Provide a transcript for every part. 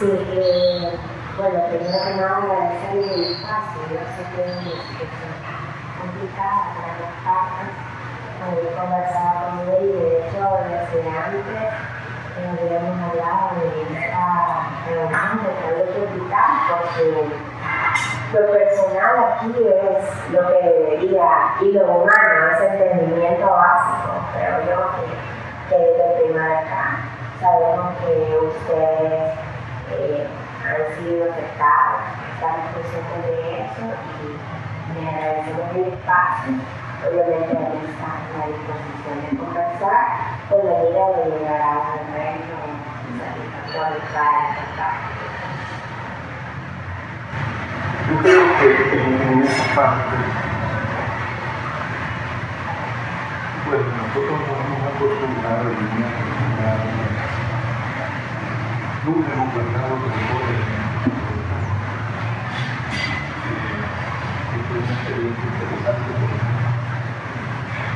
Sí, eh, bueno, primero que nada agradecer el espacio, yo sé que es una situación complicada para las partes. Bueno, yo conversaba con él y de hecho desde antes eh, habíamos hablado de esta reunión de salud hospital porque lo personal aquí es lo que debería y lo humano, ese entendimiento básico, pero yo que, que desde primar acá sabemos que ustedes eh, han sido estamos conscientes de eso y me agradecemos el espacio. Obviamente ahí está la disposición de conversar. Con la idea de llegar a un arreglo para Yo creo que en, esa parte, pues nosotros nos hemos acostumbrado a vivir nunca hemos guardado rencores. Esto es una experiencia interesante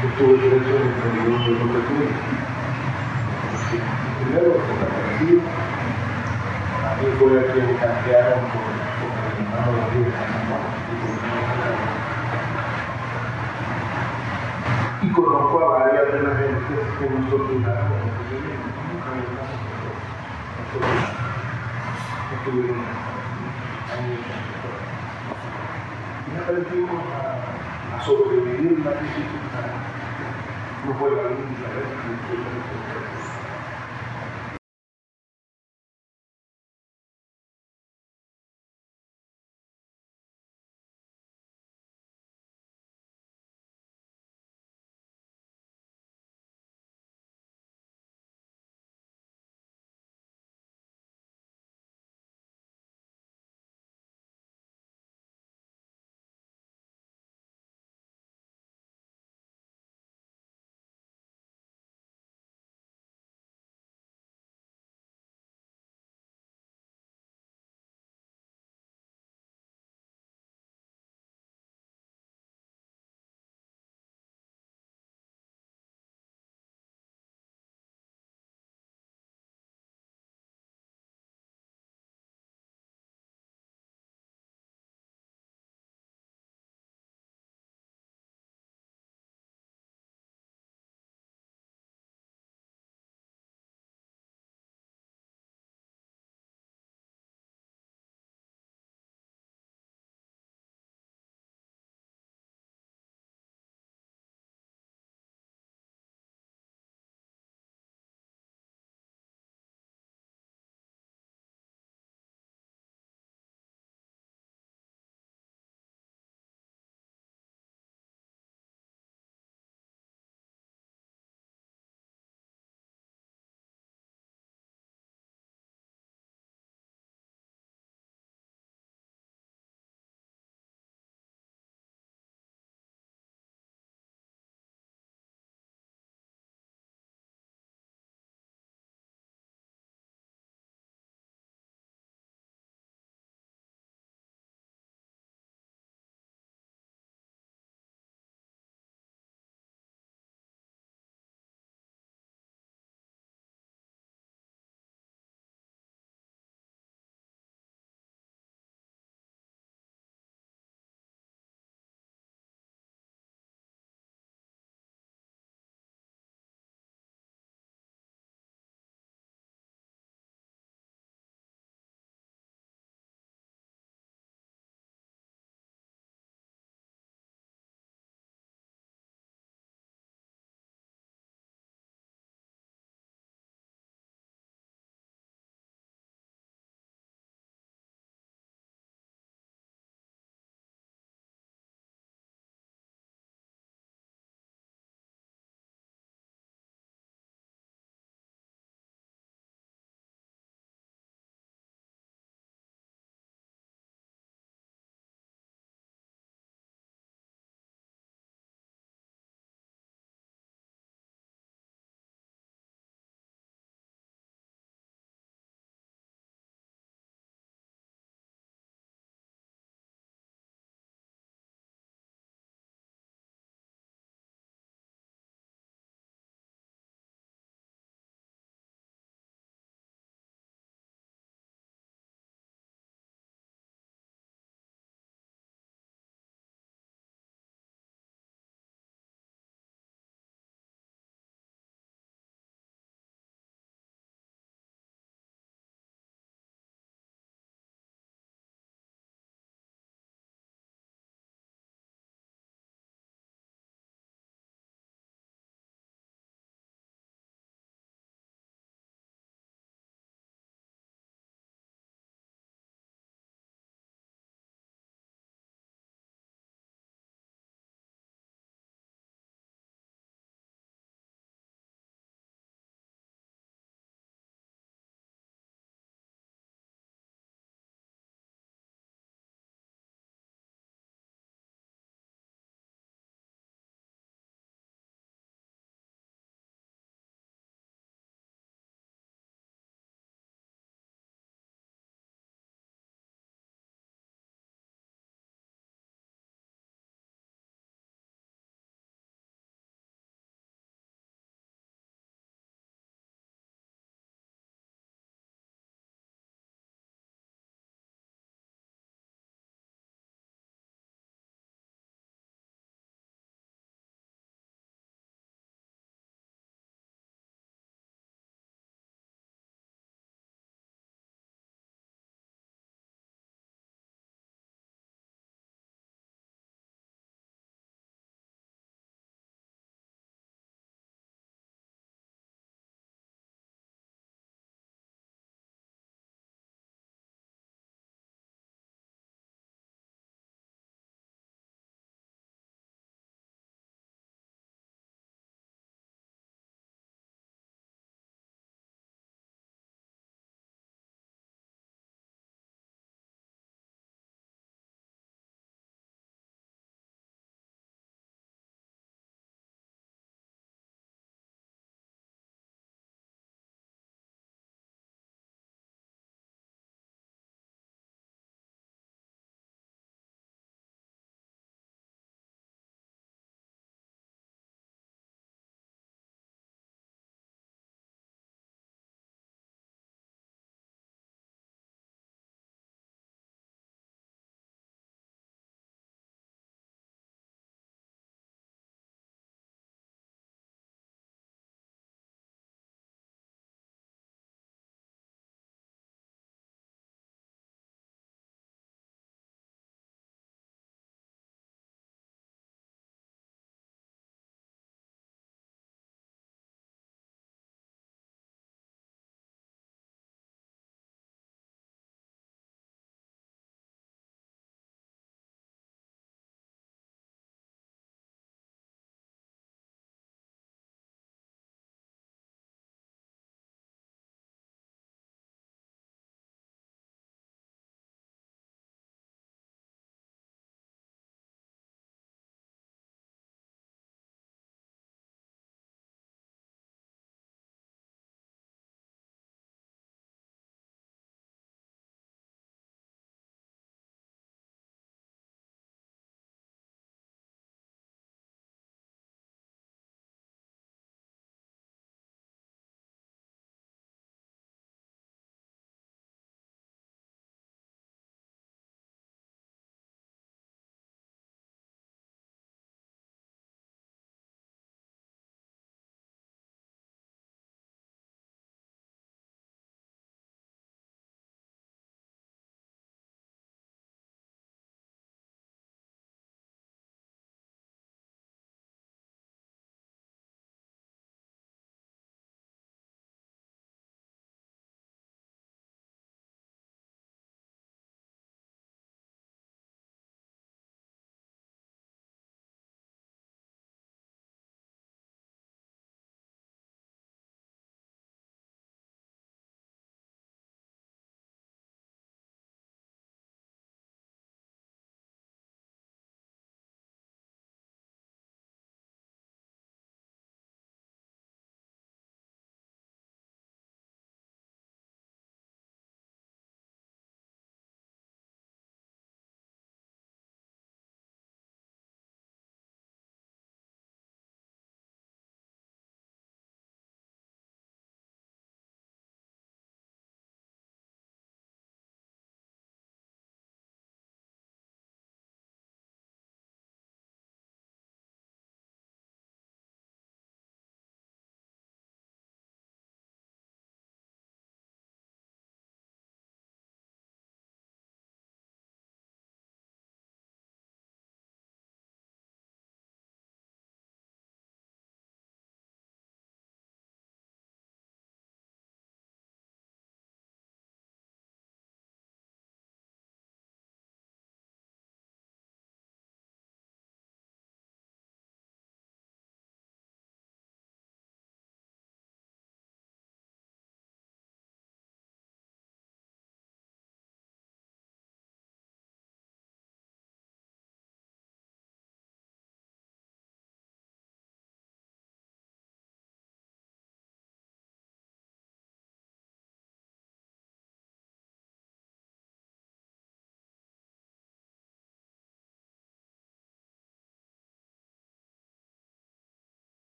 porque tuve preso en el periodo de los recuerdos. Primero, desaparecido. A mí fue a quien canjearon por, por el hermano de Río Y conozco a varias de las gentes que nos torturaron y aprendimos a, a sobrevivir la dificultad. No fue la única vez que